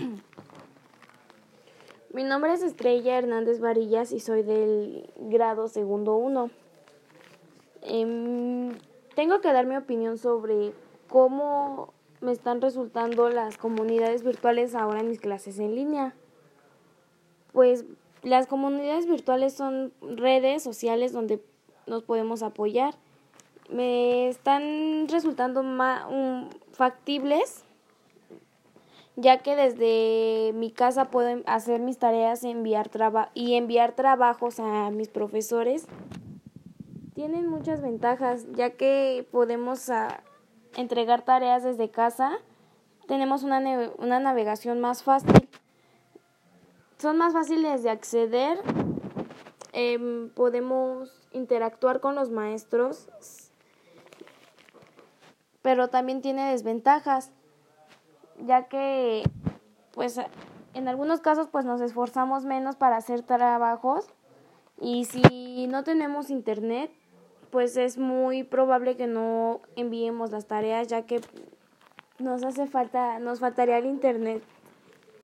Mi nombre es Estrella Hernández Varillas y soy del grado segundo 1. Em, tengo que dar mi opinión sobre cómo me están resultando las comunidades virtuales ahora en mis clases en línea. Pues las comunidades virtuales son redes sociales donde nos podemos apoyar. Me están resultando más, factibles ya que desde mi casa puedo hacer mis tareas enviar y enviar trabajos a mis profesores. Tienen muchas ventajas, ya que podemos ah, entregar tareas desde casa, tenemos una, una navegación más fácil, son más fáciles de acceder, em, podemos interactuar con los maestros, pero también tiene desventajas ya que pues en algunos casos pues nos esforzamos menos para hacer trabajos y si no tenemos internet pues es muy probable que no enviemos las tareas ya que nos hace falta nos faltaría el internet